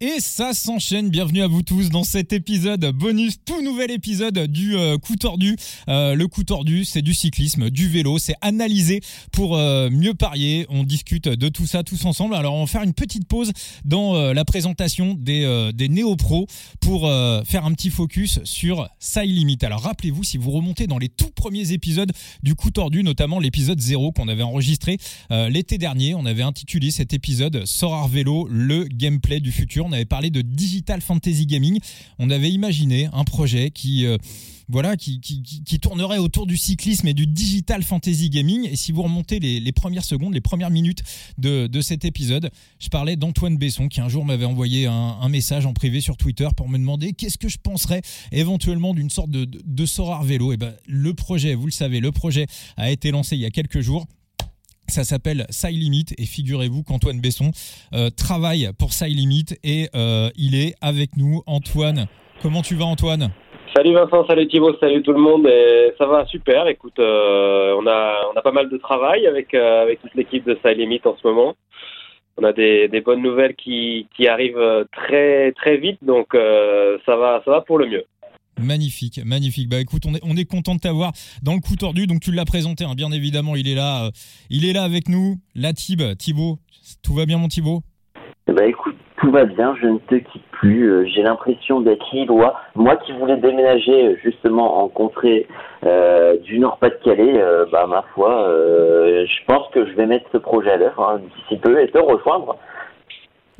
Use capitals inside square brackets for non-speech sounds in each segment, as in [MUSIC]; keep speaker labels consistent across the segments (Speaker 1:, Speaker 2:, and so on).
Speaker 1: Et ça s'enchaîne. Bienvenue à vous tous dans cet épisode bonus, tout nouvel épisode du euh, coup tordu. Euh, le coup tordu, c'est du cyclisme, du vélo, c'est analysé pour euh, mieux parier. On discute de tout ça tous ensemble. Alors on va faire une petite pause dans la présentation des, des néo-pros pour faire un petit focus sur Side Limit. Alors rappelez-vous, si vous remontez dans les tout premiers épisodes du coup tordu, notamment l'épisode 0 qu'on avait enregistré l'été dernier, on avait intitulé cet épisode Sorar Vélo, le gameplay du futur on avait parlé de digital fantasy gaming. On avait imaginé un projet qui euh, voilà, qui, tournerait autour du cyclisme et du digital fantasy gaming. Et si vous remontez les, premières secondes, les premières minutes de, cet épisode, je parlais d'Antoine Besson qui un jour m'avait envoyé un, message en privé sur Twitter pour me demander qu'est-ce que je penserais éventuellement d'une sorte de, de, de vélo. Et ben, le projet, vous le savez, le projet a été lancé il y a quelques jours. Ça s'appelle Limit et figurez-vous qu'Antoine Besson euh, travaille pour Limit et euh, il est avec nous. Antoine, comment tu vas Antoine?
Speaker 2: Salut Vincent, salut Thibaut, salut tout le monde. Et ça va super. Écoute, euh, on a pas mal de travail avec toute l'équipe de Limit en ce moment. On a des, des bonnes nouvelles qui, qui arrivent très très vite, donc ça va ça va pour le mieux.
Speaker 1: Magnifique, magnifique. Bah écoute, on est, on est content de t'avoir dans le coup tordu. Donc tu l'as présenté, hein. bien évidemment, il est là, euh, il est là avec nous. La Thib, Thibaut, tout va bien mon Thibaut?
Speaker 3: Bah écoute, tout va bien, je ne te quitte plus. Euh, j'ai l'impression d'être lillois. Moi qui voulais déménager euh, justement en contrée du Nord-Pas-de-Calais, bah ma foi, je pense que je vais mettre ce projet à l'œuvre hein, d'ici peu et te rejoindre.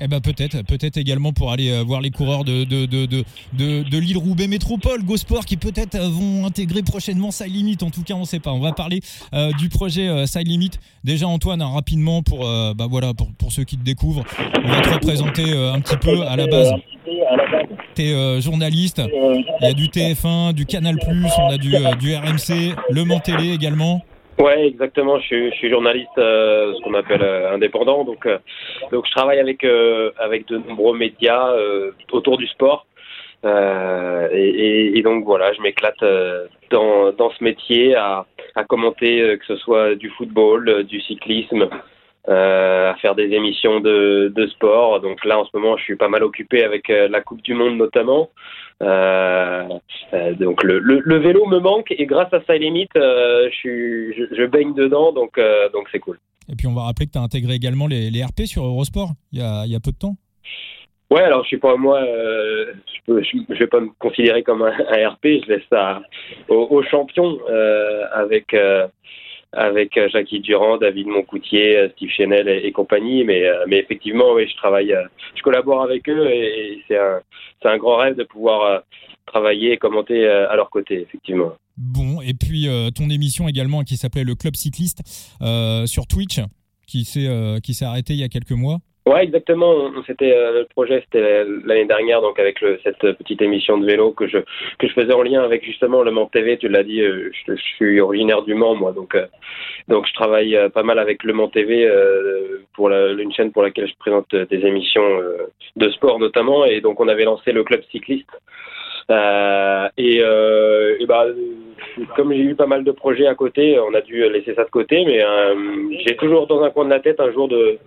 Speaker 1: Eh ben peut-être, peut-être également pour aller euh, voir les coureurs de, de, de, de, de, l'île Roubaix Métropole, Gosport, qui peut-être euh, vont intégrer prochainement Side Limit. En tout cas, on ne sait pas. On va parler euh, du projet Side Limit. Déjà, Antoine, hein, rapidement pour, bah voilà, pour, pour, ceux qui te découvrent, on va te représenter un petit peu à la base. Tu es journaliste, il y a du TF1, du Canal+, on a du, du RMC, Le Mans Télé également.
Speaker 2: Ouais, exactement. Je suis, je suis journaliste, euh, ce qu'on appelle euh, indépendant. Donc, euh, donc je travaille avec avec de nombreux médias autour du sport. Et, et, donc voilà, je m'éclate dans dans ce métier à à commenter que ce soit du football, du cyclisme, à faire des émissions de de sport. Donc là, en ce moment, je suis pas mal occupé avec la Coupe du Monde notamment. Euh, euh, donc le, le, vélo me manque et grâce à Side Limit, euh, je, je, je, baigne dedans, donc donc c'est cool.
Speaker 1: Et puis on va rappeler que tu as intégré également les, les, RP sur Eurosport il y a, il y a peu de temps.
Speaker 2: Ouais, alors je suis pas moi, je, je, vais pas me considérer comme un, RP, je laisse ça aux, aux champions avec avec euh, Jackie Durand, David Moncoutier, euh, Steve Chenel et, compagnie. Mais, euh, effectivement, je travaille, je collabore avec eux et, c'est un, grand rêve de pouvoir travailler et commenter à leur côté, effectivement.
Speaker 1: Bon, et puis ton émission également qui s'appelait Le Club Cycliste sur Twitch, qui s'est qui s'est arrêté il y a quelques mois.
Speaker 2: Ouais, exactement. C'était euh, le projet, c'était l'année dernière, donc avec le, cette petite émission de vélo que je que je faisais en lien avec justement le Mans TV. Tu l'as dit, euh, je, suis originaire du Mans, moi, donc euh, donc je travaille pas mal avec le Mans TV pour la, une chaîne pour laquelle je présente des émissions de sport notamment, et donc on avait lancé le club cycliste. et, et bah, comme j'ai eu pas mal de projets à côté, on a dû laisser ça de côté, mais j'ai toujours dans un coin de la tête un jour de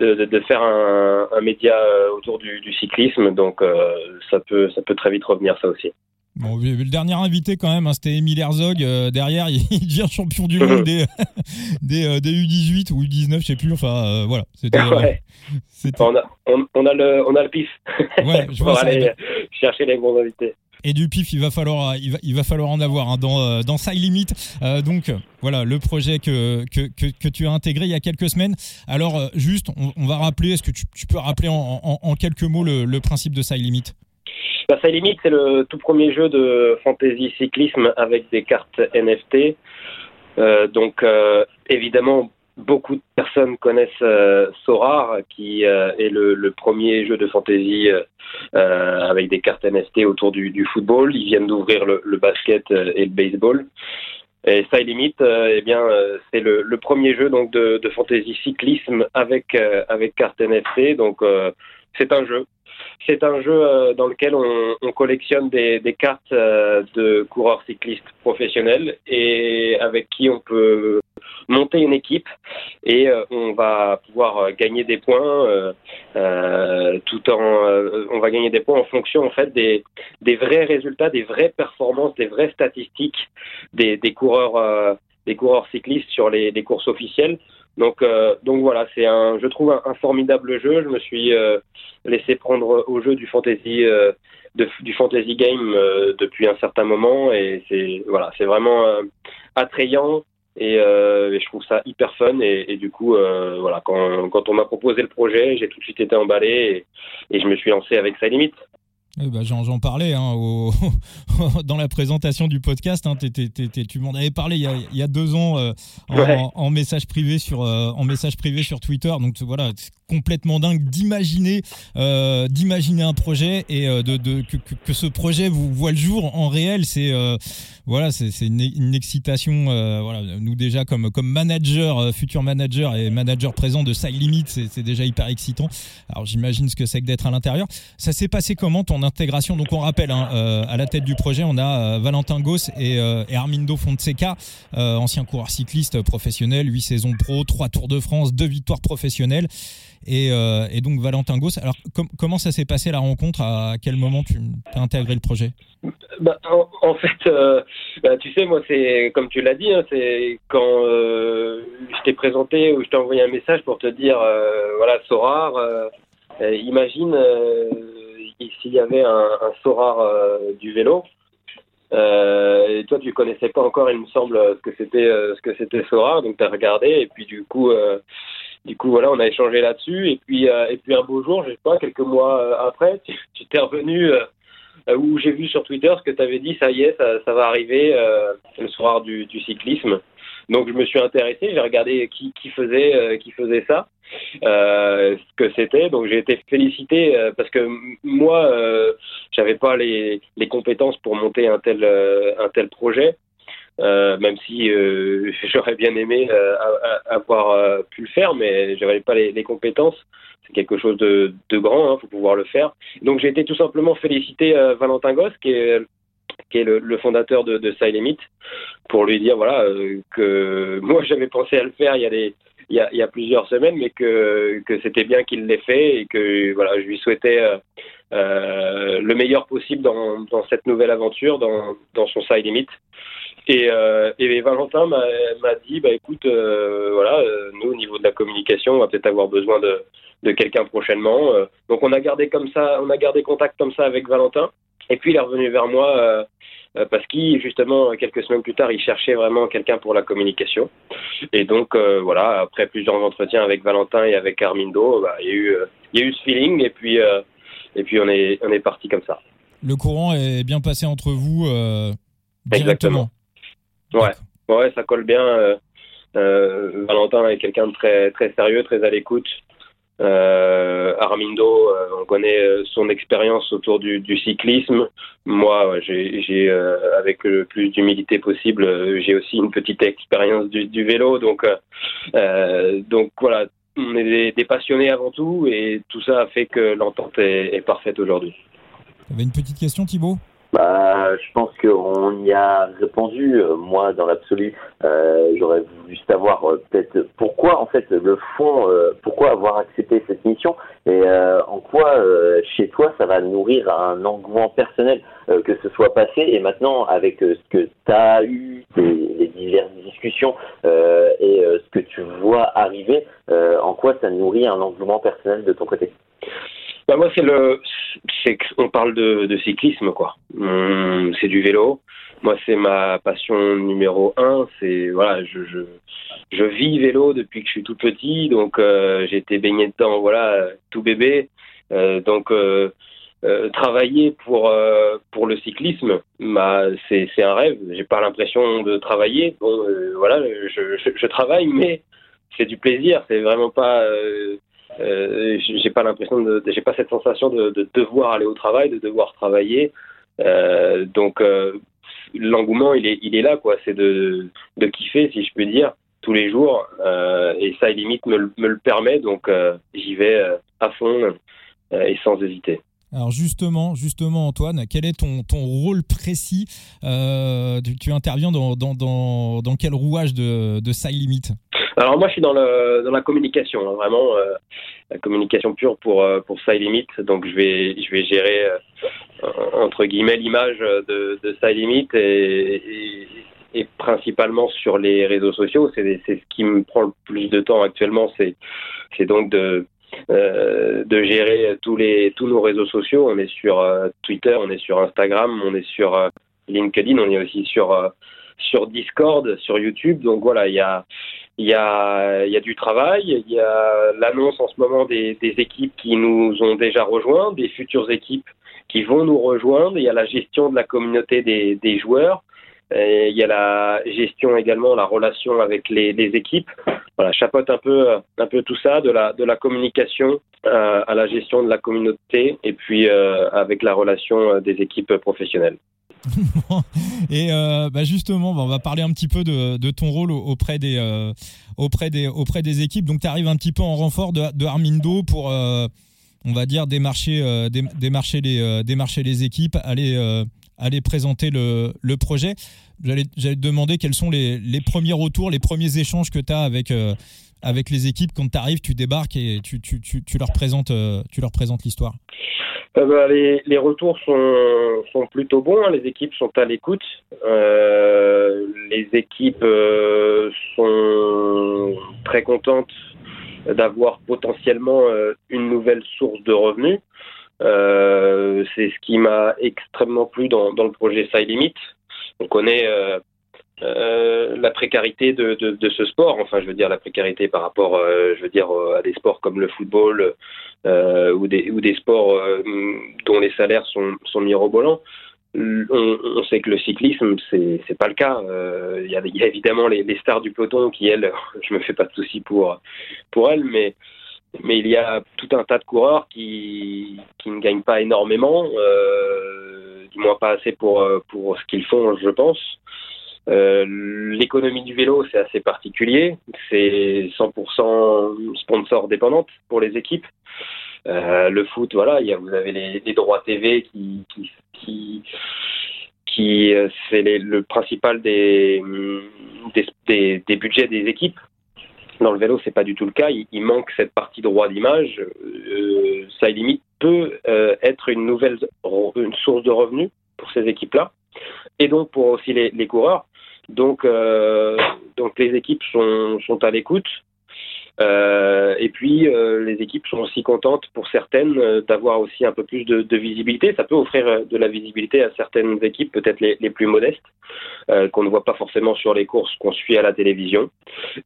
Speaker 2: de, faire un, média euh, autour du, cyclisme, donc euh, ça peut ça peut très vite revenir ça aussi.
Speaker 1: Bon, le dernier invité quand même, hein, c'était Emile Herzog. Euh, derrière, [LAUGHS] il, devient champion du monde des, [LAUGHS] des, des, U18 ou U19, je sais plus. Enfin, voilà.
Speaker 2: on, a, on, a le, on a le pif. Ouais, je [LAUGHS] pour aller chercher les bons invités
Speaker 1: et du pif, il va falloir, il va, il va falloir en avoir hein, dans, euh, dans Limit. Euh, donc voilà, le projet que, que, que, tu as intégré il y a quelques semaines. Alors euh, juste, on, va rappeler, est-ce que tu, peux rappeler en, en, quelques mots le, principe de Side Limit?
Speaker 2: Bah, Side Limit, c'est le tout premier jeu de fantasy cyclisme avec des cartes NFT. donc évidemment, beaucoup de personnes connaissent euh, Sorar, qui euh, est le, premier jeu de fantasy euh, avec des cartes NFT autour du, football. Ils viennent d'ouvrir le, basket et le baseball. Et Side Limit, eh bien, c'est le, premier jeu donc de, fantasy cyclisme avec avec cartes NFT. Donc, c'est un jeu. C'est un jeu dans lequel on, on collectionne des cartes de coureurs cyclistes professionnels et avec qui on peut monter une équipe et on va pouvoir gagner des points tout en on va gagner des points en fonction en fait des des vrais résultats, des vraies performances, des vraies statistiques des, des coureurs des coureurs cyclistes sur les, courses officielles. Donc, euh, donc voilà, c'est un, je trouve un, formidable jeu. Je me suis euh, laissé prendre au jeu du fantasy, euh, du fantasy game depuis un certain moment, et c'est voilà, c'est vraiment attrayant. Et, je trouve ça hyper fun. Et, du coup voilà quand, quand on m'a proposé le projet j'ai tout de suite été emballé et, et je me suis lancé avec sa limite
Speaker 1: bah, J'en parlais hein, [LAUGHS] dans la présentation du podcast. Hein, tu m'en avais parlé il y a, il y a deux ans euh, en, en, message privé sur euh, en message privé sur Twitter. Donc voilà, complètement dingue d'imaginer euh, d'imaginer un projet et de, de que, que, ce projet vous voit le jour en réel. C'est voilà, c'est une, une, excitation. voilà, nous déjà comme comme manager, futur manager et manager présent de Side Limit, c'est déjà hyper excitant. Alors j'imagine ce que c'est que d'être à l'intérieur. Ça s'est passé comment ton Donc on rappelle, hein, euh, à la tête du projet, on a euh, Valentin Goss et, euh, Armindo Fonseca, ancien coureur cycliste professionnel, 8 saisons pro, 3 Tours de France, 2 victoires professionnelles. Et, et donc Valentin Goss, alors comment ça s'est passé la rencontre? À quel moment tu as intégré le projet?
Speaker 2: Bah, en, fait, bah, tu sais, moi, c'est comme tu l'as dit, hein, c'est quand je t'ai présenté ou je t'ai envoyé un message pour te dire, voilà, Sorar, imagine s'il y avait un, un euh, du vélo, euh, et toi tu connaissais pas encore, il me semble, ce que c'était euh, ce que c'était donc tu as regardé et puis du coup du coup voilà, on a échangé là-dessus et puis et puis un beau jour, je sais pas, quelques mois après, tu t'es revenu où j'ai vu sur Twitter ce que tu avais dit, ça y est, ça, va arriver le soir du, du cyclisme. Donc je me suis intéressé, j'ai regardé qui, faisait euh, qui faisait ça, euh, ce que c'était. Donc j'ai été félicité euh, parce que moi j'avais pas les, les compétences pour monter un tel un tel projet. même si [LAUGHS] j'aurais bien aimé avoir pu le faire, mais j'avais pas les, compétences. C'est quelque chose de, de grand, il hein, faut pouvoir le faire. Donc j'ai été tout simplement félicité Valentin Goss, qui est qui est le, fondateur de, de Limit, pour lui dire voilà euh, que [LAUGHS] moi j'avais pensé à le faire il y a plusieurs semaines, mais que, c'était bien qu'il l'ait fait et que voilà, je lui souhaitais euh, euh le meilleur possible dans, cette nouvelle aventure, dans, son side. Et, Valentin m'a dit, bah écoute, voilà, nous au niveau de la communication, on va peut-être avoir besoin de, de quelqu'un prochainement. donc on a gardé comme ça, on a gardé contact comme ça avec Valentin. Et puis il est revenu vers moi euh, euh, parce qu'il, justement, quelques semaines plus tard, il cherchait vraiment quelqu'un pour la communication. Et donc, euh, voilà, après plusieurs entretiens avec Valentin et avec Armindo, bah, il, y a eu, il y a eu ce feeling et puis, et puis on est, on est parti comme ça.
Speaker 1: Le courant est bien passé entre vous directement.
Speaker 2: Exactement. Ouais, ouais, ça colle bien. Valentin est quelqu'un de très, très sérieux, très à l'écoute. Euh, Armindo, euh, on connaît euh, son expérience autour du, cyclisme. Moi, j'ai, euh, avec le plus d'humilité possible, j'ai aussi une petite expérience du, du vélo. Donc, donc voilà, on est des, passionnés avant tout, et tout ça a fait que l'entente est, est parfaite aujourd'hui.
Speaker 1: Vous avez une petite question, Thibaut
Speaker 3: bah, je pense qu'on y a répondu. Euh, moi, dans l'absolu, euh, j'aurais voulu savoir euh, peut-être pourquoi, en fait, le fond, euh, pourquoi avoir accepté cette mission et en quoi, chez toi, ça va nourrir un engouement personnel que ce soit passé et maintenant avec ce que tu as eu, les, diverses discussions et ce que tu vois arriver, en quoi ça nourrit un engouement personnel de ton côté?
Speaker 2: Bah moi, c'est le, c'est on parle de, de cyclisme, quoi. Hum, c'est du vélo. Moi, c'est ma passion numéro un. C'est voilà, je, je, je vis vélo depuis que je suis tout petit, donc euh, j'ai été baigné dedans, voilà, tout bébé. Euh, donc euh, travailler pour pour le cyclisme, bah, c'est c'est un rêve. J'ai pas l'impression de travailler. Bon, voilà, je, je, je, travaille, mais c'est du plaisir. C'est vraiment pas euh, j'ai pas l'impression de, j'ai pas cette sensation de, de, devoir aller au travail, de devoir travailler. Euh, donc euh, l'engouement, il est, il est là, quoi. C'est de, de kiffer, si je peux dire, tous les jours. Et ça, limite, me, me le permet. Donc j'y vais à fond et sans hésiter.
Speaker 1: Alors justement, justement Antoine, quel est ton, rôle précis euh, tu, interviens dans, quel rouage de, de
Speaker 2: Alors moi je suis dans, la communication, hein, vraiment euh, la communication pure pour, euh, pour. Donc je vais, je gérer entre guillemets l'image de, de et, principalement sur les réseaux sociaux. C'est ce qui me prend le plus de temps actuellement, c'est donc de de gérer tous les tous nos réseaux sociaux. On est sur euh, Twitter, on est sur Instagram, on est sur euh, LinkedIn, on est aussi sur sur Discord, sur YouTube. Donc voilà, il y a il y a il y a du travail. Il y a l'annonce en ce moment des, équipes qui nous ont déjà rejoints, des futures équipes qui vont nous rejoindre. Il y a la gestion de la communauté des joueurs. Il y a la gestion également, la relation avec les, équipes voilà, chapeaute un peu, un peu tout ça, de la, de la communication euh, à la gestion de la communauté et puis euh, avec la relation euh, des équipes professionnelles. [LAUGHS]
Speaker 1: et bah justement, on va parler un petit peu de, de ton rôle auprès des, auprès des, auprès des équipes. Donc, tu arrives un petit peu en renfort de, de Armindo pour, on va dire, démarcher, démarcher, les, démarcher les équipes, aller, aller présenter le, projet. J'allais te demander quels sont les, premiers retours, les premiers échanges que tu as avec, euh, avec les équipes quand tu arrives, tu débarques et tu, tu, tu, tu leur présentes, euh, leur présentes l'histoire.
Speaker 2: Euh, bah, les, les, retours sont, sont plutôt bons, hein. les équipes sont à l'écoute, les équipes sont très contentes d'avoir potentiellement une nouvelle source de revenus. C'est ce qui m'a extrêmement plu dans, dans le projet Side Limit, on connaît euh, euh, la précarité de, ce sport. Enfin, je veux dire la précarité par rapport, euh, je veux dire à des sports comme le football ou des ou des sports dont les salaires sont sont mirobolants. On, sait que le cyclisme, c'est c'est pas le cas. Il y, a, évidemment les, stars du peloton qui elles, [LAUGHS] je me fais pas de soucis pour pour elles, mais mais il y a tout un tas de coureurs qui qui ne gagnent pas énormément. Euh, du moins pas assez pour, euh, pour ce qu'ils font, je pense. Euh, l'économie du vélo, c'est assez particulier. C'est 100% sponsor dépendante pour les équipes. Le foot, voilà, il y a, vous avez les, droits TV qui, qui, qui, c'est le principal des, des, budgets des équipes. Dans le vélo, c'est pas du tout le cas. Il, manque cette partie droit d'image. Euh, ça limite peut euh, être une nouvelle une source de revenus pour ces équipes-là, et donc pour aussi les, les coureurs. Donc, euh, donc les équipes sont, sont à l'écoute. Euh, et puis euh, les équipes sont aussi contentes pour certaines euh, d'avoir aussi un peu plus de, de, visibilité. Ça peut offrir de la visibilité à certaines équipes, peut-être les, les, plus modestes, qu'on ne voit pas forcément sur les courses qu'on suit à la télévision,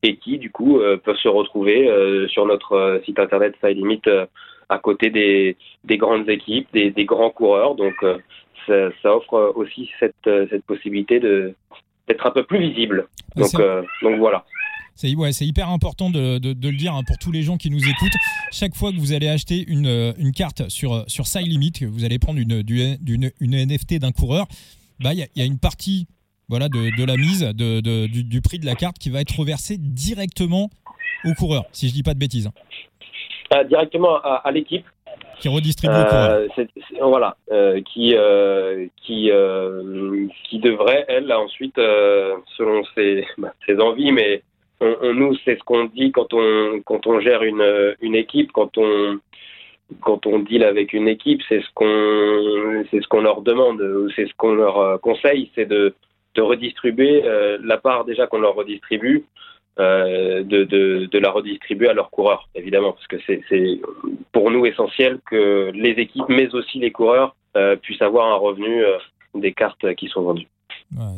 Speaker 2: et qui du coup peuvent se retrouver sur notre site internet Side Limit à côté des, des grandes équipes, des, des, grands coureurs. Donc ça, ça, offre aussi cette, cette possibilité de d'être un peu plus visible. Donc, donc voilà.
Speaker 1: C'est ouais, hyper important de, de, de, le dire hein, pour tous les gens qui nous écoutent. Chaque fois que vous allez acheter une, une carte sur, sur Side Limit, que vous allez prendre une, une, une NFT d'un coureur, bah, il y, a, y a une partie voilà, de, de la mise de, de du, du, prix de la carte qui va être reversée directement au coureur, si je dis pas de bêtises.
Speaker 2: Euh, directement à, à l'équipe
Speaker 1: qui redistribue euh,
Speaker 2: voilà, euh, qui euh, qui euh, qui devrait elle ensuite, euh, selon ses, bah, ses envies, mais on, nous, c'est ce qu'on dit quand on, quand on gère une, une équipe, quand on, quand on deal avec une équipe, c'est ce qu'on, c'est ce qu'on leur demande, c'est ce qu'on leur euh, conseille, c'est de, de redistribuer euh, la part déjà qu'on leur redistribue, euh, de, de, la redistribuer à leurs coureurs, évidemment, parce que c'est, pour nous essentiel que les équipes, mais aussi les coureurs, euh, puissent avoir un revenu euh, des cartes qui sont vendues.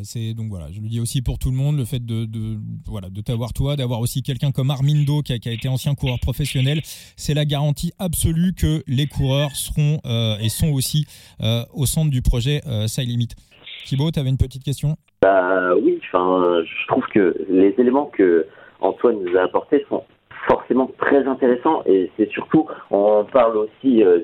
Speaker 1: C'est donc voilà, je le dis aussi pour tout le monde, le fait de, voilà de t'avoir toi, d'avoir aussi quelqu'un comme Armindo qui a, été ancien coureur professionnel, c'est la garantie absolue que les coureurs seront euh, et sont aussi euh, au centre du projet euh, Limit. Thibaut, tu avais une petite question?
Speaker 3: Bah, Oui, enfin, je trouve que les éléments que Antoine nous a apportés sont forcément très intéressants et c'est surtout, on parle aussi euh,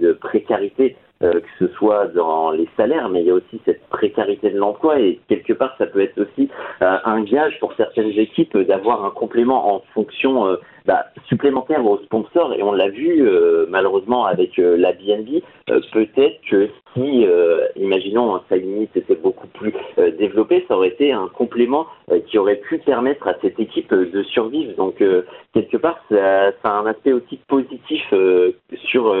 Speaker 3: de précarité euh, que ce soit dans les salaires, mais il y a aussi cette précarité de l'emploi et quelque part ça peut être aussi euh, un gage pour certaines équipes d'avoir un complément en fonction euh, bah, supplémentaire aux sponsors et on l'a vu malheureusement avec la BNB. Peut-être que si, imaginons, sa limite était beaucoup plus développé, ça aurait été un complément qui aurait pu permettre à cette équipe de survivre. Donc quelque part ça, ça, a un aspect aussi positif sur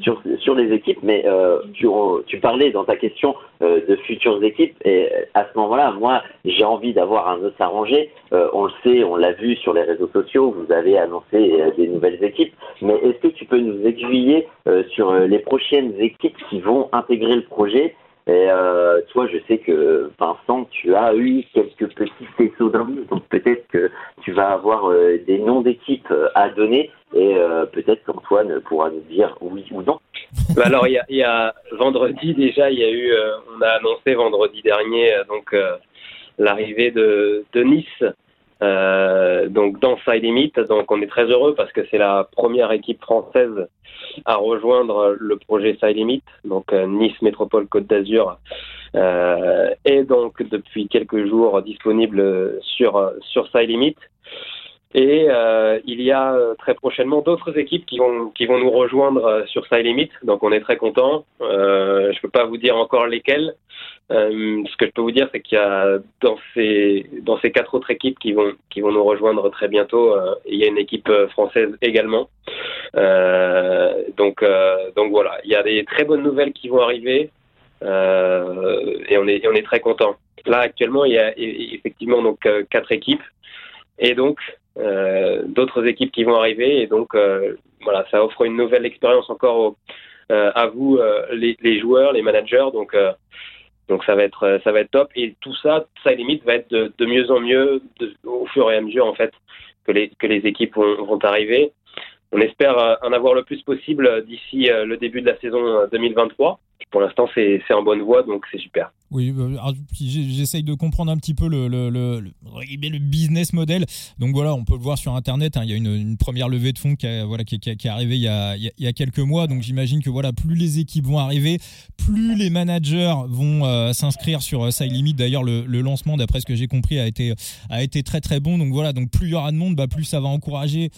Speaker 3: sur, sur les équipes, mais euh, tu, tu, parlais dans ta question euh, de futures équipes, et à ce moment-là, moi, j'ai envie d'avoir un os arrangé. Euh, on le sait, on l'a vu sur les réseaux sociaux, vous avez annoncé des nouvelles équipes, mais est-ce que tu peux nous aiguiller sur les prochaines équipes qui vont intégrer le projet et euh, toi, je sais que Vincent, tu as eu quelques petits faisceaux d'indices, donc peut-être que tu vas avoir euh, des noms d'équipes euh, à donner. Et euh, peut-être qu'Antoine pourra nous dire oui ou non. [LAUGHS]
Speaker 2: Bah alors, il y a, y a, vendredi déjà, il y a eu, on a annoncé vendredi dernier donc l'arrivée de, de Nice euh, donc dans Side Limit, donc on est très heureux parce que c'est la première équipe française à rejoindre le projet Side Limit, donc euh, Nice Métropole Côte d'Azur, euh, est donc depuis quelques jours disponible sur sur Side Limit. Et euh, il y a très prochainement d'autres équipes qui vont qui vont nous rejoindre sur Side Limit, donc on est très content. Euh, je peux pas vous dire encore lesquelles, euh, ce que je peux vous dire, c'est qu'il y a dans ces dans ces quatre autres équipes qui vont qui vont nous rejoindre très bientôt, euh, il y a une équipe euh, française également. Euh, donc donc voilà, il y a des très bonnes nouvelles qui vont arriver et on est on est très content. Là actuellement, il y a effectivement donc quatre équipes et donc d'autres équipes qui vont arriver et donc voilà, ça offre une nouvelle expérience encore à vous les, joueurs, les managers. Donc donc ça va être euh, ça va être top et tout ça, ça limite va être de, mieux en mieux au fur et à mesure en fait que les que les équipes vont, vont arriver. On espère euh, en avoir le plus possible d'ici euh, le début de la saison 2023 pour l'instant, c'est en bonne voie, donc c'est super.
Speaker 1: Oui, euh, j'essaye de comprendre un petit peu le, business model. Donc voilà, on peut le voir sur Internet. Hein, il y a une, première levée de fonds qui, voilà, qui, qui, est arrivée il y, a, il y a quelques mois. Donc j'imagine que voilà, plus les équipes vont arriver, plus les managers vont euh, s'inscrire sur euh, Side Limit. D'ailleurs, le, lancement, d'après ce que j'ai compris, a été, a été très très bon. Donc voilà, donc plus il y aura de monde, bah, plus ça va encourager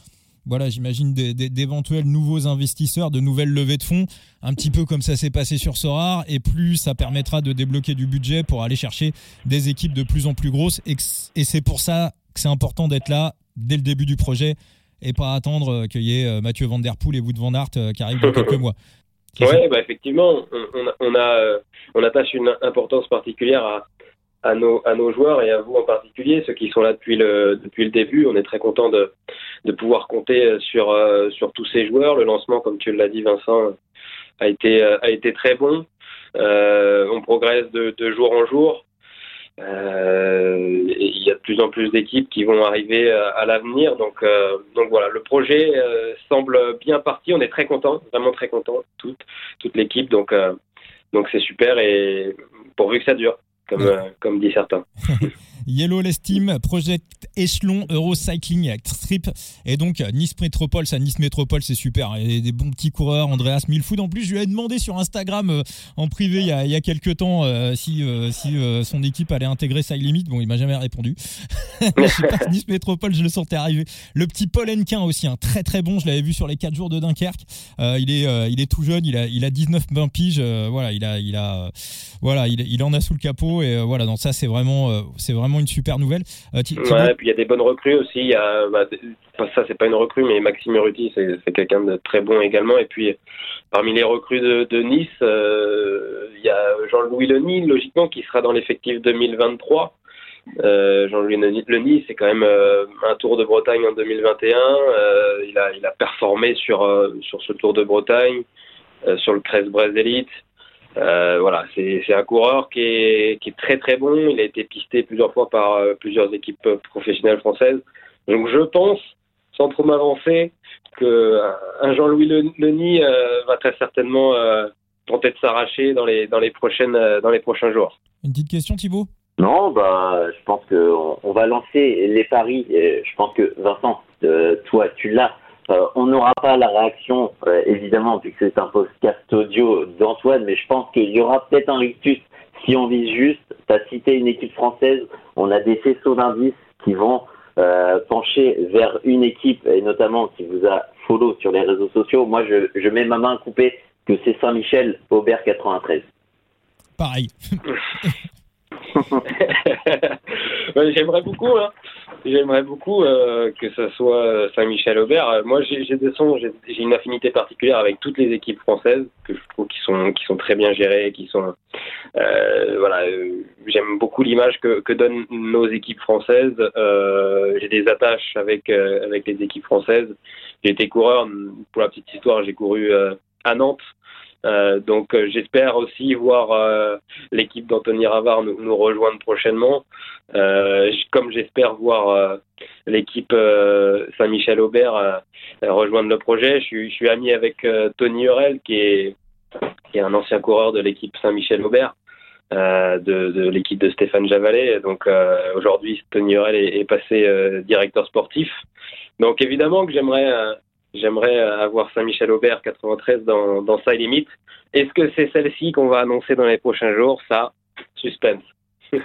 Speaker 1: voilà, j'imagine d'éventuels nouveaux investisseurs, de nouvelles levées de fonds, un petit peu comme ça s'est passé sur Sorar, et plus ça permettra de débloquer du budget pour aller chercher des équipes de plus en plus grosses. Et, c'est pour ça que c'est important d'être là dès le début du projet et pas attendre euh, qu'il y ait euh, Mathieu Van Der Poel et Wood Van Aert euh, qui arrivent dans [LAUGHS] quelques mois.
Speaker 2: Oui, bah effectivement, on, on, a, on attache une importance particulière à, à nos, à nos joueurs et à vous en particulier, ceux qui sont là depuis le, depuis le début. On est très content de, de pouvoir compter sur, euh, sur tous ces joueurs. Le lancement, comme tu l'as dit, Vincent, a été, a été très bon. Euh, on progresse de, de, jour en jour. Euh, il y a de plus en plus d'équipes qui vont arriver à, l'avenir. Donc, euh, donc voilà, le projet euh, semble bien parti. On est très content, vraiment très content, toute, toute l'équipe. Donc, donc c'est super et pourvu que ça dure comme, euh, comme dit certains. [LAUGHS]
Speaker 1: Yellow Team, Project Echelon, Eurocycling Strip. Et donc, Nice Métropole, ça, Nice Métropole, c'est super. Il y a des bons petits coureurs, Andreas Milfoud. En plus, je lui ai demandé sur Instagram, euh, en privé, il y a, il y a quelques temps, euh, si, si son équipe allait intégrer Side Limit. Bon, il m'a jamais répondu. [LAUGHS] je sais pas, [LAUGHS] nice Métropole, je le sentais arriver. Le petit Paul Henquin aussi, un très très bon. Je l'avais vu sur les 4 jours de Dunkerque. il est, il est tout jeune, il a, il a 19 20 piges. voilà, il a, il a, voilà, il, il en a sous le capot et euh, voilà, donc ça c'est vraiment, euh, c'est vraiment une super nouvelle.
Speaker 2: Euh, ouais, puis il y a des bonnes recrues aussi. Bah, ça c'est pas une recrue, mais Maxime Ruti c'est quelqu'un de très bon également. Et puis parmi les recrues de, Nice, il y a Jean-Louis Leny, logiquement, qui sera dans l'effectif 2023. Jean-Louis Leny, c'est quand même un Tour de Bretagne en 2021. il, a, performé sur, sur ce Tour de Bretagne, sur le Crest Brest. Euh, voilà, c'est un coureur qui est, qui est, très très bon. Il a été pisté plusieurs fois par euh, plusieurs équipes professionnelles françaises. Donc je pense, sans trop m'avancer, que un Jean-Louis euh, va très certainement euh, tenter de s'arracher dans les dans les prochaines dans les prochains jours.
Speaker 1: Une petite question, Thibaut?
Speaker 3: Non, bah, je pense qu'on on va lancer les paris. je pense que Vincent, toi, tu l'as on n'aura pas la réaction, évidemment, vu que c'est un podcast audio d'Antoine, mais je pense qu'il y aura peut-être un rictus si on vise juste. Tu as cité une équipe française, on a des faisceaux d'indices qui vont pencher vers une équipe, et notamment qui vous a follow sur les réseaux sociaux. Moi, je, je mets ma main coupée que c'est Saint-Michel, Aubert 93.
Speaker 1: Pareil. [LAUGHS] [LAUGHS]
Speaker 2: J'aimerais beaucoup, hein. J'aimerais beaucoup euh, que ce soit Saint-Michel Aubert. Moi, j'ai des sons, j'ai une affinité particulière avec toutes les équipes françaises que je trouve qui sont qui sont très bien gérées, qui sont euh, voilà. J'aime beaucoup l'image que, que donnent nos équipes françaises. Euh, j'ai des attaches avec avec les équipes françaises. J'ai été coureur pour la petite histoire. J'ai couru à Nantes euh, donc euh, j'espère aussi voir euh, l'équipe d'Anthony Ravard nous, rejoindre prochainement, comme j'espère voir l'équipe Saint-Michel Aubert rejoindre le projet. Je suis, ami avec Tony Hurel qui est, un ancien coureur de l'équipe Saint-Michel Aubert. de, de l'équipe de Stéphane Javalet. Donc aujourd'hui, Tony Hurel est, est passé directeur sportif. Donc évidemment que j'aimerais J'aimerais avoir Saint-Michel Aubert 93 dans, sa limite. Est-ce que c'est celle-ci qu'on va annoncer dans les prochains jours? Ça, suspense. [LAUGHS]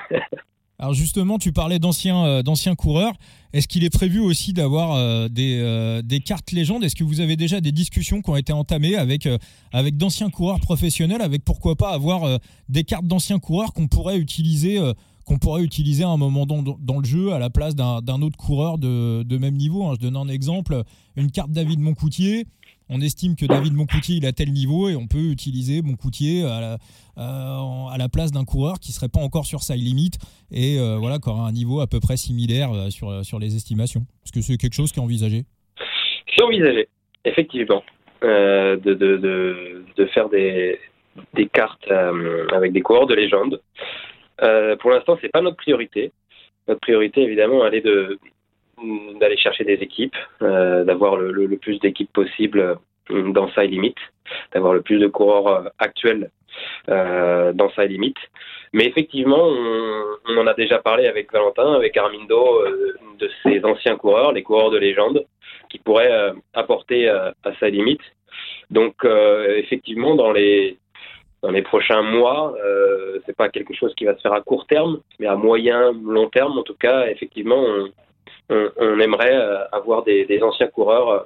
Speaker 1: Alors justement, tu parlais d'anciens euh, d'anciens coureurs. Est-ce qu'il est prévu aussi d'avoir euh, des, euh, des, cartes légendes? Est-ce que vous avez déjà des discussions qui ont été entamées avec, avec d'anciens coureurs professionnels, avec pourquoi pas avoir des cartes d'anciens coureurs qu'on pourrait utiliser qu'on pourrait utiliser à un moment dans, dans le jeu à la place d'un autre coureur de, même niveau. Hein. Je donne un exemple, une carte David Moncoutier. On estime que David Moncoutier il a tel niveau et on peut utiliser Moncoutier à la, euh, place d'un coureur qui serait pas encore sur sa limite et euh, voilà qui aura un niveau à peu près similaire euh, sur, sur les estimations. Est-ce que c'est quelque chose qui est envisagé?
Speaker 2: C'est envisagé, effectivement, de, faire des cartes avec des coureurs de légende. Euh, pour l'instant, c'est pas notre priorité. Notre priorité, évidemment, elle est d'aller chercher des équipes, euh, d'avoir le, plus d'équipes possible euh, dans sa limite, d'avoir le plus de coureurs actuels dans sa limite. Mais effectivement, on, en a déjà parlé avec Valentin, avec Armindo, de ces anciens coureurs, les coureurs de légende, qui pourraient apporter à sa limite. Donc, effectivement, dans les dans les prochains mois. Euh, c'est pas quelque chose qui va se faire à court terme, mais à moyen, long terme, en tout cas, effectivement, on, on, on aimerait euh, avoir des, des anciens coureurs euh,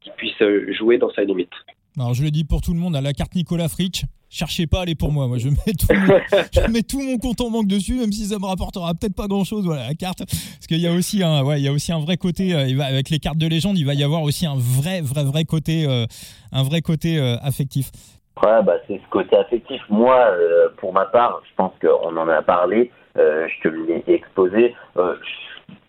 Speaker 2: qui puissent jouer dans sa limite.
Speaker 1: Alors je le dis pour tout le monde, à la carte Nicolas Fritsch, cherchez pas, elle est pour moi. Moi, je mets tout mon, [LAUGHS] je mets tout mon compte en banque dessus, même si ça me rapportera peut-être pas grand-chose. Voilà, la carte, parce qu'il y a aussi un, ouais, il y a aussi un vrai côté. Euh, avec les cartes de légende, il va y avoir aussi un vrai, vrai, vrai côté, euh, un vrai côté euh, affectif.
Speaker 3: Ouais, bah, c'est ce côté affectif. Moi, euh, pour ma part, je pense qu'on en a parlé, euh, je te l'ai exposé. Euh,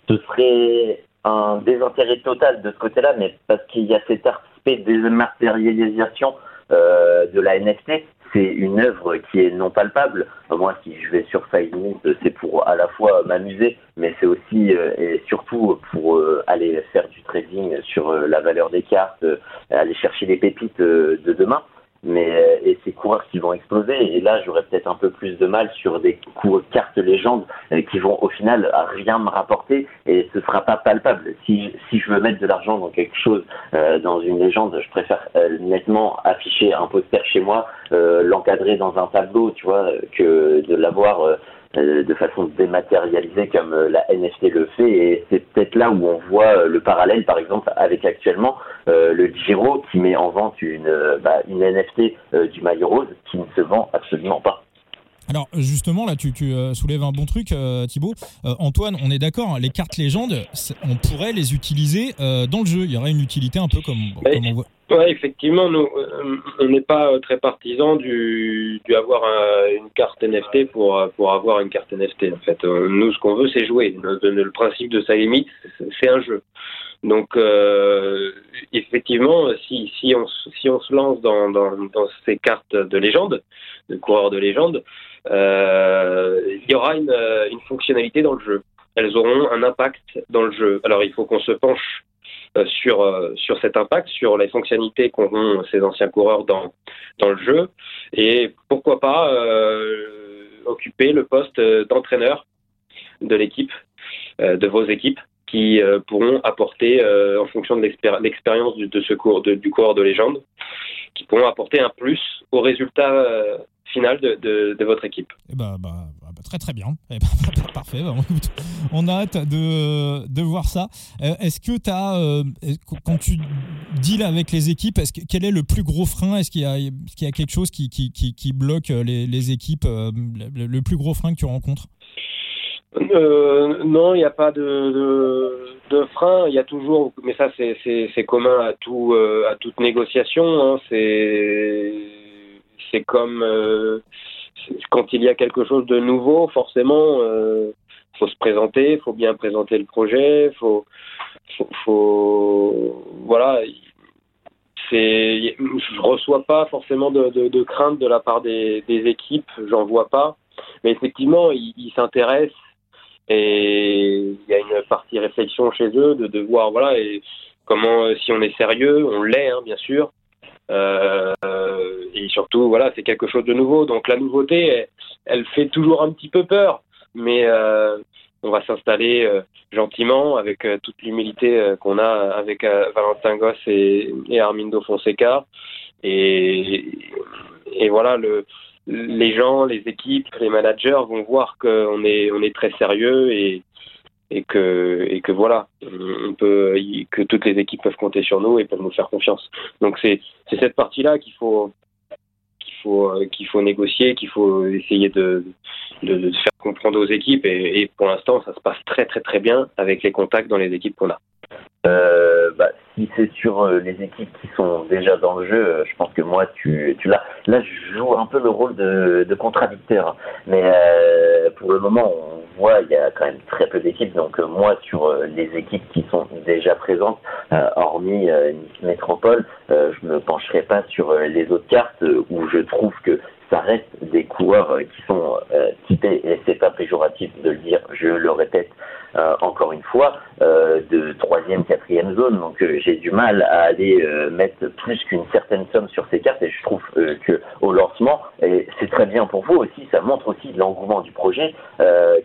Speaker 3: ce serait un désintérêt total de ce côté-là, mais parce qu'il y a cet aspect dématérialisation euh, de la NFT, c'est une œuvre qui est non palpable. Moi, si je vais sur Facebook, c'est pour à la fois m'amuser, mais c'est aussi euh, et surtout pour euh, aller faire du trading sur la valeur des cartes, aller chercher les pépites de demain mais euh, et ces coureurs qui vont exploser. Et là, j'aurais peut-être un peu plus de mal sur des cours, cartes légendes euh, qui vont au final rien me rapporter et ce sera pas palpable. Si si je veux mettre de l'argent dans quelque chose, euh, dans une légende, je préfère euh, nettement afficher un poster chez moi, euh, l'encadrer dans un tableau, tu vois, que de l'avoir euh, de façon dématérialisée comme euh, la NFT le fait. Et c'est peut-être là où on voit euh, le parallèle, par exemple, avec actuellement le Giro qui met en vente une, bah, une NFT du maillot rose qui ne se vend absolument pas.
Speaker 1: Alors justement, là, tu, tu soulèves un bon truc, euh, Thibaut. Euh, Antoine, on est d'accord, hein, les cartes légendes, on pourrait les utiliser euh, dans le jeu. Il y aurait une utilité un peu comme, comme on voit.
Speaker 2: Oui, effectivement, nous, on n'est pas très partisans du, du avoir un, une carte NFT pour, pour avoir une carte NFT. En fait, nous, ce qu'on veut, c'est jouer. Le, le, principe de sa limite, c'est un jeu. Donc, euh, effectivement, si, si, on, si on se lance dans, dans, ces cartes de légende, de coureurs de légende, euh, il y aura une, une fonctionnalité dans le jeu. Elles auront un impact dans le jeu. Alors, il faut qu'on se penche euh, sur, euh, sur cet impact, sur les fonctionnalités qu'auront ces anciens coureurs dans, dans le jeu. Et pourquoi pas euh, occuper le poste d'entraîneur de l'équipe, de vos équipes, qui pourront apporter, en fonction de l'expérience du, de ce cours, du coureur de légende, qui pourront apporter un plus au résultat final de, de, votre équipe.
Speaker 1: Eh ben, bah, bah, bah, très très bien. Eh ben, [LAUGHS] parfait. on a hâte de, de voir ça. Euh, est-ce que tu as, euh, quand tu deals avec les équipes, quel est le plus gros frein? Est-ce qu'il y, a quelque chose qui, bloque les, équipes euh, le, plus gros frein que tu rencontres?
Speaker 2: Non, il n'y a pas de, de, de, frein. Il y a toujours, mais ça c'est commun à tout à toute négociation. Hein, c'est comme euh, quand il y a quelque chose de nouveau, forcément, euh, faut se présenter, faut bien présenter le projet, faut, faut, voilà. C'est, je reçois pas forcément de, de, crainte de la part des, des équipes, j'en vois pas, mais effectivement, ils, s'intéressent et il y a une partie réflexion chez eux de, de voir voilà et comment si on est sérieux, on l'est hein, bien sûr, euh, et surtout, voilà, c'est quelque chose de nouveau. Donc la nouveauté, elle, fait toujours un petit peu peur, mais euh, on va s'installer euh, gentiment avec toute l'humilité qu'on a avec Valentin Goss et, et, Armindo Fonseca. Et, et voilà, le, les gens, les équipes, les managers vont voir qu'on est, on très sérieux et, que voilà on peut que toutes les équipes peuvent compter sur nous et peuvent nous faire confiance. Donc c'est cette partie là qu'il faut négocier qu'il faut essayer de faire comprendre aux équipes et, et pour l'instant ça se passe très très très bien avec les contacts dans les équipes qu'on a
Speaker 3: euh, bah, si c'est sur euh, les équipes qui sont déjà dans le jeu, euh, je pense que moi, tu, tu là, là, je joue un peu le rôle de, contradicteur. Mais euh, pour le moment, on voit, il y a quand même très peu d'équipes. Donc moi, sur les équipes qui sont déjà présentes, hormis Nice Métropole, je me pencherai pas sur les autres cartes où je trouve que ça reste des coureurs qui sont typés, et c'est pas péjoratif de le dire, je le répète, euh, encore une fois, euh, de troisième, quatrième zone. Donc euh, j'ai du mal à aller mettre plus qu'une certaine somme sur ces cartes et je trouve que au lancement, et c'est très bien pour vous aussi, ça montre aussi l'engouement du projet.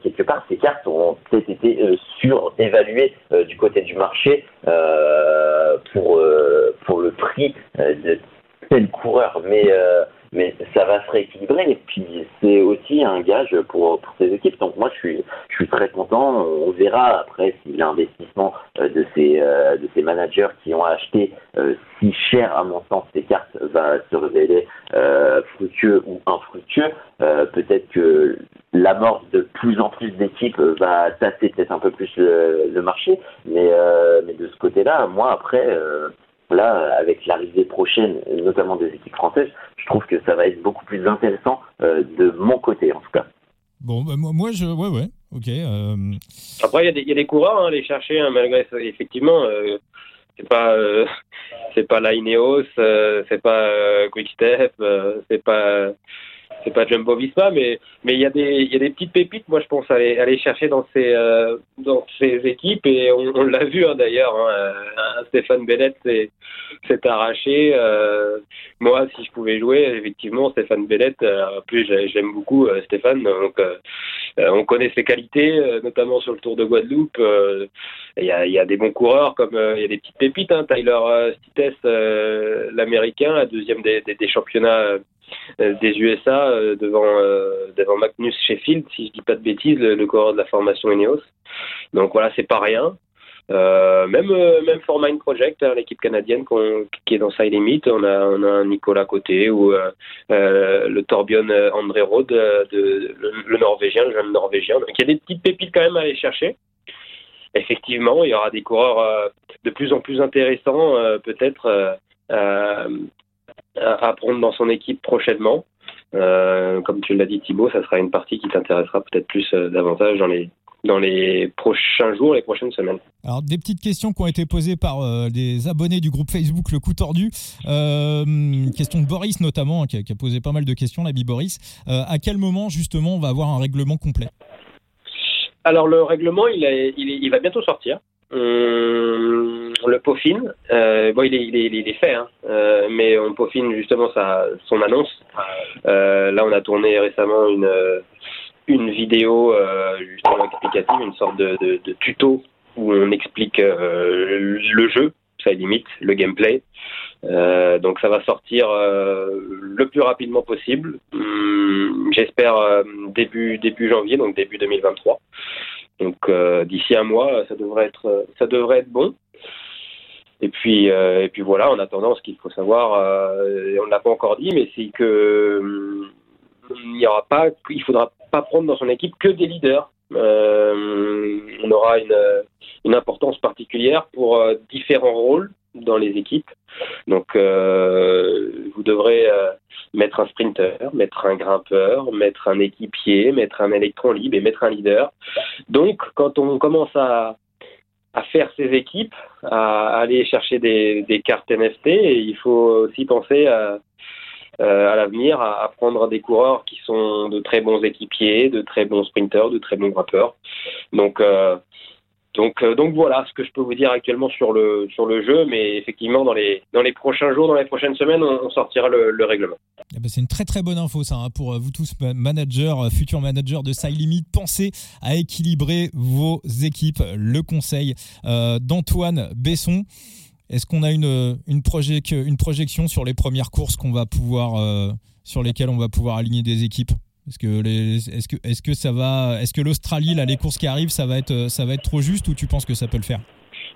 Speaker 3: quelque part, ces cartes ont peut-être été surévaluées du côté du marché pour pour le prix de tel coureur, mais mais ça va se rééquilibrer et puis c'est aussi un gage pour, pour ces équipes. Donc moi je suis je suis très content. On verra après si l'investissement euh, de ces euh, de ces managers qui ont acheté euh, si cher à mon sens ces cartes va se révéler fructueux ou infructueux. peut-être que l'amorce de plus en plus d'équipes va tasser peut-être un peu plus le, le marché, mais mais de ce côté-là, moi après là, avec l'arrivée prochaine, notamment des équipes françaises, je trouve que ça va être beaucoup plus intéressant euh, de mon côté, en tout cas.
Speaker 1: Bon, bah, moi, je, ouais, ouais, ok. Euh.
Speaker 2: Après, il y, y, a des coureurs, hein, les chercher, hein, malgré ça, effectivement. Euh, c'est pas c'est pas la Ineos, c'est pas Quick Step, c'est pas c'est pas Jumbo Visma, mais mais il y a des il y a des petites pépites. Moi, je pense aller aller chercher dans ces euh, dans ces équipes et on, l'a vu hein, d'ailleurs. Hein, euh, Stéphane Bellette s'est arraché. Euh, moi, si je pouvais jouer, effectivement, Stéphane Bellette. en plus, j'aime beaucoup Stéphane. Donc, on connaît ses qualités, notamment sur le Tour de Guadeloupe. Il y a il y a des bons coureurs comme il y a des petites pépites. Hein, Tyler Stites, l'américain, la deuxième des, des, championnats des USA euh, devant euh, devant Magnus Sheffield, si je dis pas de bêtises, le, le coureur de la formation Ineos. Donc voilà, c'est pas rien. Euh, même même for Mind Project, hein, l'équipe canadienne qui est dans Side Limit, on a on a un Nicolas côté ou euh, le Torbjörn André Rode, de, le, Norvégien, le jeune Norvégien. Donc il y a des petites pépites quand même à aller chercher. Effectivement, il y aura des coureurs de plus en plus intéressants, peut-être à prendre dans son équipe prochainement. Euh, comme tu l'as dit Thibaut, ça sera une partie qui t'intéressera peut-être plus euh, davantage dans les dans les prochains jours, les prochaines semaines.
Speaker 1: Alors, des petites questions qui ont été posées par euh, des abonnés du groupe Facebook Le Coup Tordu. question de Boris notamment, qui a, posé pas mal de questions, l'ami Boris. à quel moment, justement, on va avoir un règlement complet?
Speaker 2: Alors, le règlement, il, est, il, il va bientôt sortir. On, le peaufine. Euh, bon, il est, il est, il est fait, hein. euh, mais on peaufine justement sa, son annonce. Euh, là, on a tourné récemment une, une vidéo justement explicative, une sorte de, de, de tuto où on explique le jeu, ça limite, le gameplay. donc ça va sortir le plus rapidement possible. Hum, j'espère début début janvier, donc début 2023. Donc d'ici un mois, ça devrait être ça devrait être bon. Et puis, euh, et puis voilà, en attendant, ce qu'il faut savoir, euh, on ne l'a pas encore dit, mais c'est que euh, il n'y faudra pas prendre dans son équipe que des leaders. on aura une, importance particulière pour différents rôles dans les équipes. Donc, vous devrez mettre un sprinter, mettre un grimpeur, mettre un équipier, mettre un électron libre et mettre un leader. Donc, quand on commence à faire ces équipes, à aller chercher des, cartes NFT. Il faut aussi penser à, euh, l'avenir à, prendre des coureurs qui sont de très bons équipiers, de très bons sprinteurs, de très bons grappeurs. Donc euh, donc, euh, donc voilà ce que je peux vous dire actuellement sur le, sur le jeu, mais effectivement, dans les, dans les prochains jours, dans les prochaines semaines, on, sortira le, règlement.
Speaker 1: Eh ben, c'est une très très bonne info ça hein, pour euh, vous tous managers, euh, futurs managers de Side. Pensez à équilibrer vos équipes. Le conseil d'Antoine Besson. Est-ce qu'on a une, une, une projection sur les premières courses va pouvoir, sur lesquelles on va pouvoir aligner des équipes? Est-ce que, est-ce que, est-ce que ça va, est-ce que l'Australie, là, les courses qui arrivent, ça va être, ça va être trop juste ou tu penses que ça peut le faire?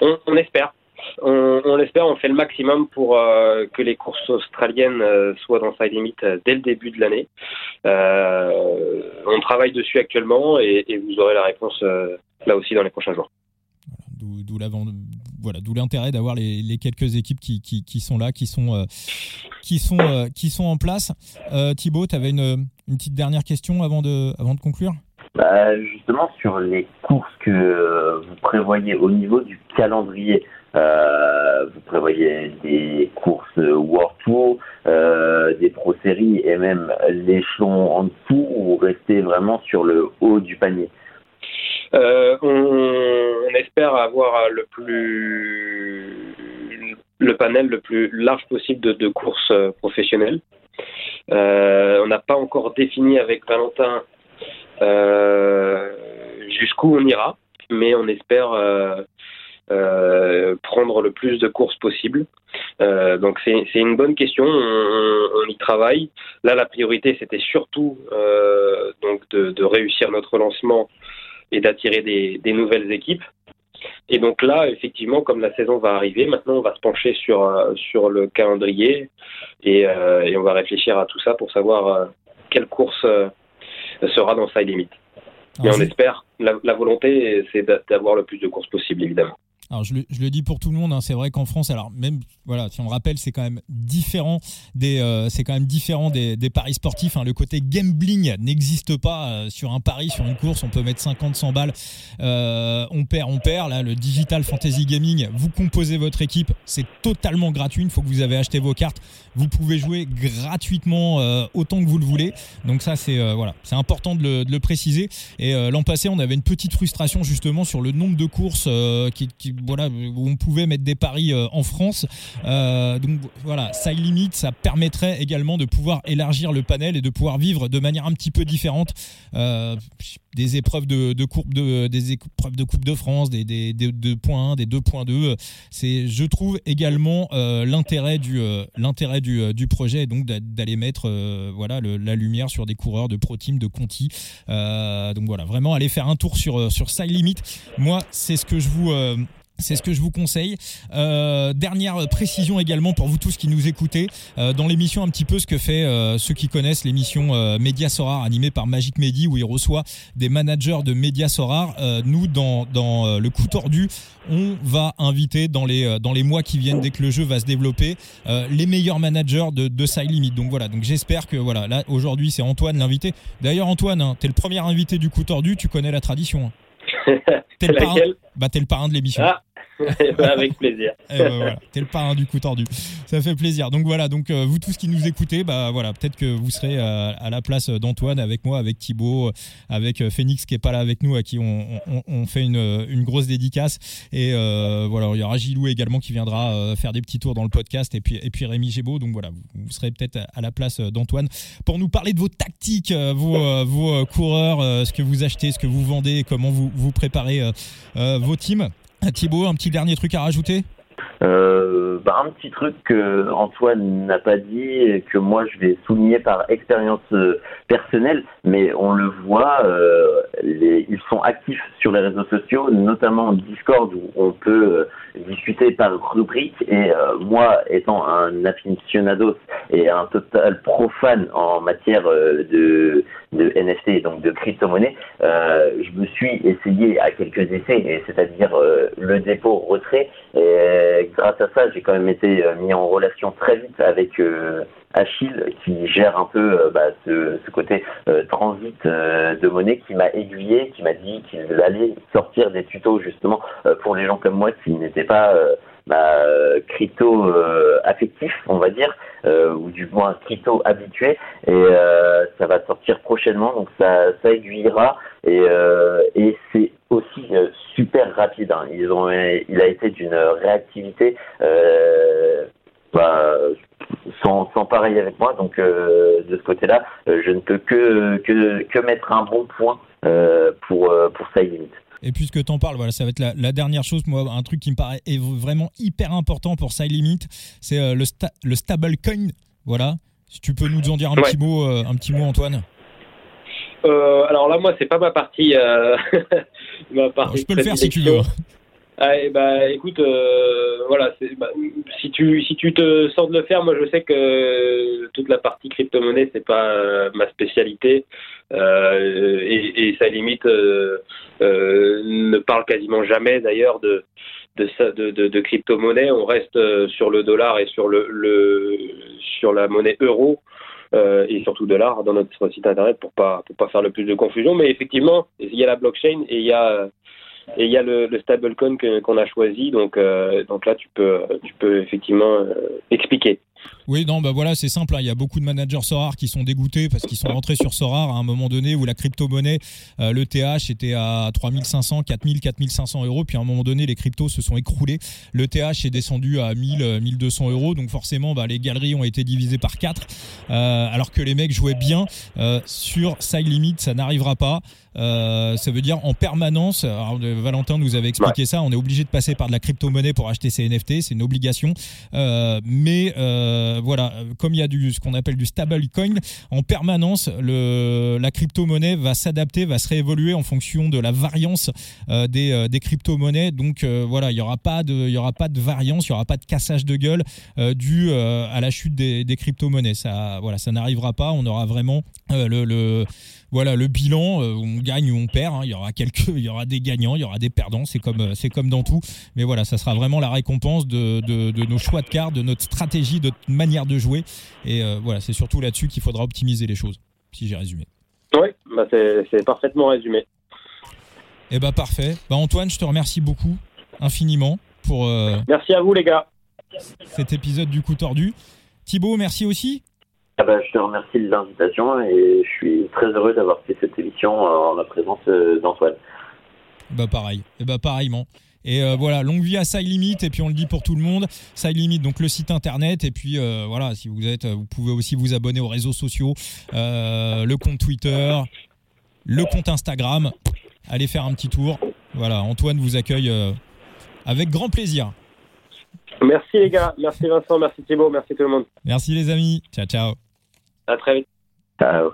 Speaker 2: On, espère. On, on, espère, on fait le maximum pour euh, que les courses australiennes euh, soient dans sa limite euh, dès le début de l'année. on travaille dessus actuellement et, et vous aurez la réponse là aussi dans les prochains jours.
Speaker 1: D'où voilà, d'où l'intérêt d'avoir les, les, quelques équipes qui, qui, qui, sont là, qui sont, qui sont, qui sont en place. Thibaut, tu avais une, une petite dernière question avant de, avant de conclure
Speaker 3: bah, Justement, sur les courses que euh, vous prévoyez au niveau du calendrier, euh, vous prévoyez des courses World Tour, euh, des Pro Séries et même l'échelon en dessous ou restez vraiment sur le haut du panier?
Speaker 2: On, espère avoir le plus le panel le plus large possible de, de courses professionnelles. Euh, on n'a pas encore défini avec Valentin euh, jusqu'où on ira, mais on espère euh, prendre le plus de courses possible. donc c'est une bonne question, on, y travaille. Là, la priorité, c'était surtout donc de, réussir notre lancement et d'attirer des, nouvelles équipes. Et donc là, effectivement, comme la saison va arriver, maintenant on va se pencher sur, euh, sur le calendrier et, euh, et on va réfléchir à tout ça pour savoir euh, quelle course sera dans Side Limit. Mais on espère, la, la volonté, c'est d'avoir le plus de courses possible, évidemment.
Speaker 1: Alors je le, dis pour tout le monde, hein, c'est vrai qu'en France, alors même voilà, si on le rappelle, c'est quand même différent des, euh, c'est quand même différent des, paris sportifs. Hein. Le côté gambling n'existe pas euh, sur un pari, sur une course. On peut mettre 50, 100 balles, euh, on perd, on perd. Là, le digital fantasy gaming, vous composez votre équipe, c'est totalement gratuit. Une fois que vous avez acheté vos cartes, vous pouvez jouer gratuitement autant que vous le voulez. Donc ça, c'est voilà, c'est important de le, préciser. Et l'an passé, on avait une petite frustration justement sur le nombre de courses qui voilà, on pouvait mettre des paris euh, en France. Euh, donc voilà, ça limite, ça permettrait également de pouvoir élargir le panel et de pouvoir vivre de manière un petit peu différente euh, des épreuves de, coupe de France, des, des, des 2.1, des 2.2. C'est, je trouve également l'intérêt du l'intérêt projet, donc d'aller mettre voilà la lumière sur des coureurs de pro team, de Conti. donc voilà, vraiment aller faire un tour sur sur Side Limit. Moi, c'est ce que je vous c'est ce que je vous conseille. Euh, dernière précision également pour vous tous qui nous écoutez. Euh, dans l'émission, un petit peu ce que fait euh, ceux qui connaissent l'émission Média Sorar animée par Magic Medi où il reçoit des managers de Média Sorar. Nous, dans, dans le coup tordu, on va inviter dans les, dans les mois qui viennent, dès que le jeu va se développer, les meilleurs managers de, de Side Limit. Donc voilà, donc j'espère que voilà, là aujourd'hui c'est Antoine l'invité. D'ailleurs Antoine, hein, t'es le premier invité du coup tordu, tu connais la tradition. Hein. [LAUGHS]
Speaker 2: t'es le, parrain,
Speaker 1: bah, es le parrain de l'émission.
Speaker 2: Ah. [LAUGHS] Bah, avec plaisir.
Speaker 1: Ben T'es le parrain du coup tordu. Ça fait plaisir. Donc voilà, donc euh, vous tous qui nous écoutez, bah voilà, peut-être que vous serez euh, à la place d'Antoine avec moi, avec Thibaut, avec euh, Phoenix qui est pas là avec nous, à qui on, on, on fait une, une, grosse dédicace. Et voilà, il y aura Gilou également qui viendra faire des petits tours dans le podcast, et puis et puis Rémi Gébeau. Donc voilà, vous, serez peut-être à la place d'Antoine pour nous parler de vos tactiques, vos, vos coureurs, ce que vous achetez, ce que vous vendez, comment vous vous préparez vos teams. Thibaut, un petit dernier truc à rajouter?
Speaker 3: Euh, bah, un petit truc que Antoine n'a pas dit et que moi je vais souligner par expérience euh, personnelle, mais on le voit, euh, ils sont actifs sur les réseaux sociaux, notamment Discord où on peut euh, discuter par rubrique. Et euh, moi, étant un aficionados et un total profane en matière de, de NFT, donc de crypto-monnaie, je me suis essayé à quelques essais, c'est-à-dire le dépôt, retrait. Et grâce à ça, j'ai quand même été mis en relation très vite avec Achille qui gère un peu euh, bah, ce, côté euh, transit euh, de monnaie qui m'a aiguillé, qui m'a dit qu'il allait sortir des tutos justement pour les gens comme moi qui n'étaient pas bah, crypto affectifs, on va dire, ou du moins crypto habitués, et ça va sortir prochainement, donc ça, aiguillera, et, et c'est aussi super rapide. Hein. Ils ont, il a été d'une réactivité bah, sans, sans pareil avec moi. Donc euh, de ce côté-là, euh, je ne peux que, que, que, mettre un bon point euh, pour, pour Side Limit.
Speaker 1: Et puisque tu en parles, voilà, ça va être la, la, dernière chose, moi, un truc qui me paraît est vraiment hyper important pour Side Limit, c'est le, sta le stablecoin. Voilà. Si tu peux nous en dire un petit mot, un petit mot, Antoine.
Speaker 2: Euh, alors là, moi, c'est pas ma partie. Euh, [LAUGHS]
Speaker 1: ma partie je peux le faire si tu veux.
Speaker 2: Ah, bah, écoute, euh, voilà, bah, si tu si tu te sens de le faire, moi je sais que toute la partie crypto-monnaie c'est pas euh, ma spécialité euh, et, et, ça limite euh, euh, ne parle quasiment jamais d'ailleurs de de, de, de, crypto-monnaie. On reste sur le dollar et sur le, le sur la monnaie euro. et surtout dollar dans notre site internet pour pas pour pas faire le plus de confusion mais effectivement il y a la blockchain et il y a et il y a le, le stablecoin qu'on a choisi, donc, euh, donc là tu peux, tu peux effectivement euh, expliquer.
Speaker 1: Oui, non, bah voilà, c'est simple. Hein. Il y a beaucoup de managers Sorar qui sont dégoûtés parce qu'ils sont rentrés sur Sorar à un moment donné où la crypto-monnaie, euh, le TH était à 3500, 4000, 4500 euros. Puis à un moment donné, les cryptos se sont écroulés. Le TH est descendu à 1000, 1200 euros. Donc forcément, bah, les galeries ont été divisées par 4. Euh, alors que les mecs jouaient bien euh, sur Side Limit, ça n'arrivera pas. Euh, ça veut dire en permanence. Alors, Valentin nous avait expliqué ça. On est obligé de passer par de la crypto-monnaie pour acheter ses NFT. C'est une obligation. Euh, mais euh, voilà, comme il y a du ce qu'on appelle du stable coin, en permanence, la crypto-monnaie va s'adapter, va se réévoluer en fonction de la variance euh, des, euh, des crypto-monnaies. Donc voilà, il y aura pas de, variance, il y aura pas de cassage de gueule dû à la chute des, crypto-monnaies. Ça, voilà, ça n'arrivera pas. On aura vraiment le voilà le bilan euh, on gagne ou on perd hein. il y aura quelques il y aura des gagnants il y aura des perdants c'est comme euh, c'est comme dans tout. Mais voilà ça sera vraiment la récompense de, de, de, nos choix de cartes de notre stratégie de notre manière de jouer. Et euh, voilà c'est surtout là-dessus qu'il faudra optimiser les choses si j'ai résumé.
Speaker 2: Oui bah c'est parfaitement résumé.
Speaker 1: Et eh bah parfait. Bah Antoine je te remercie beaucoup infiniment pour
Speaker 2: merci à vous les gars.
Speaker 1: cet épisode du coup tordu. Thibaut merci aussi
Speaker 3: ah bah, je te remercie de l'invitation et je suis très heureux d'avoir fait cette émission en la présence euh, d'Antoine.
Speaker 1: Bah pareil, et bah pareillement. Et euh, voilà, longue vie à Side Limit, et puis on le dit pour tout le monde, Side Limit, donc le site internet, et puis euh, voilà, si vous êtes, vous pouvez aussi vous abonner aux réseaux sociaux, le compte Twitter, le compte Instagram, allez faire un petit tour. Voilà, Antoine vous accueille avec grand plaisir.
Speaker 2: Merci les gars, merci Vincent, merci Thibault, merci tout le monde.
Speaker 1: Merci les amis, ciao ciao.
Speaker 2: À très vite.
Speaker 3: Ciao.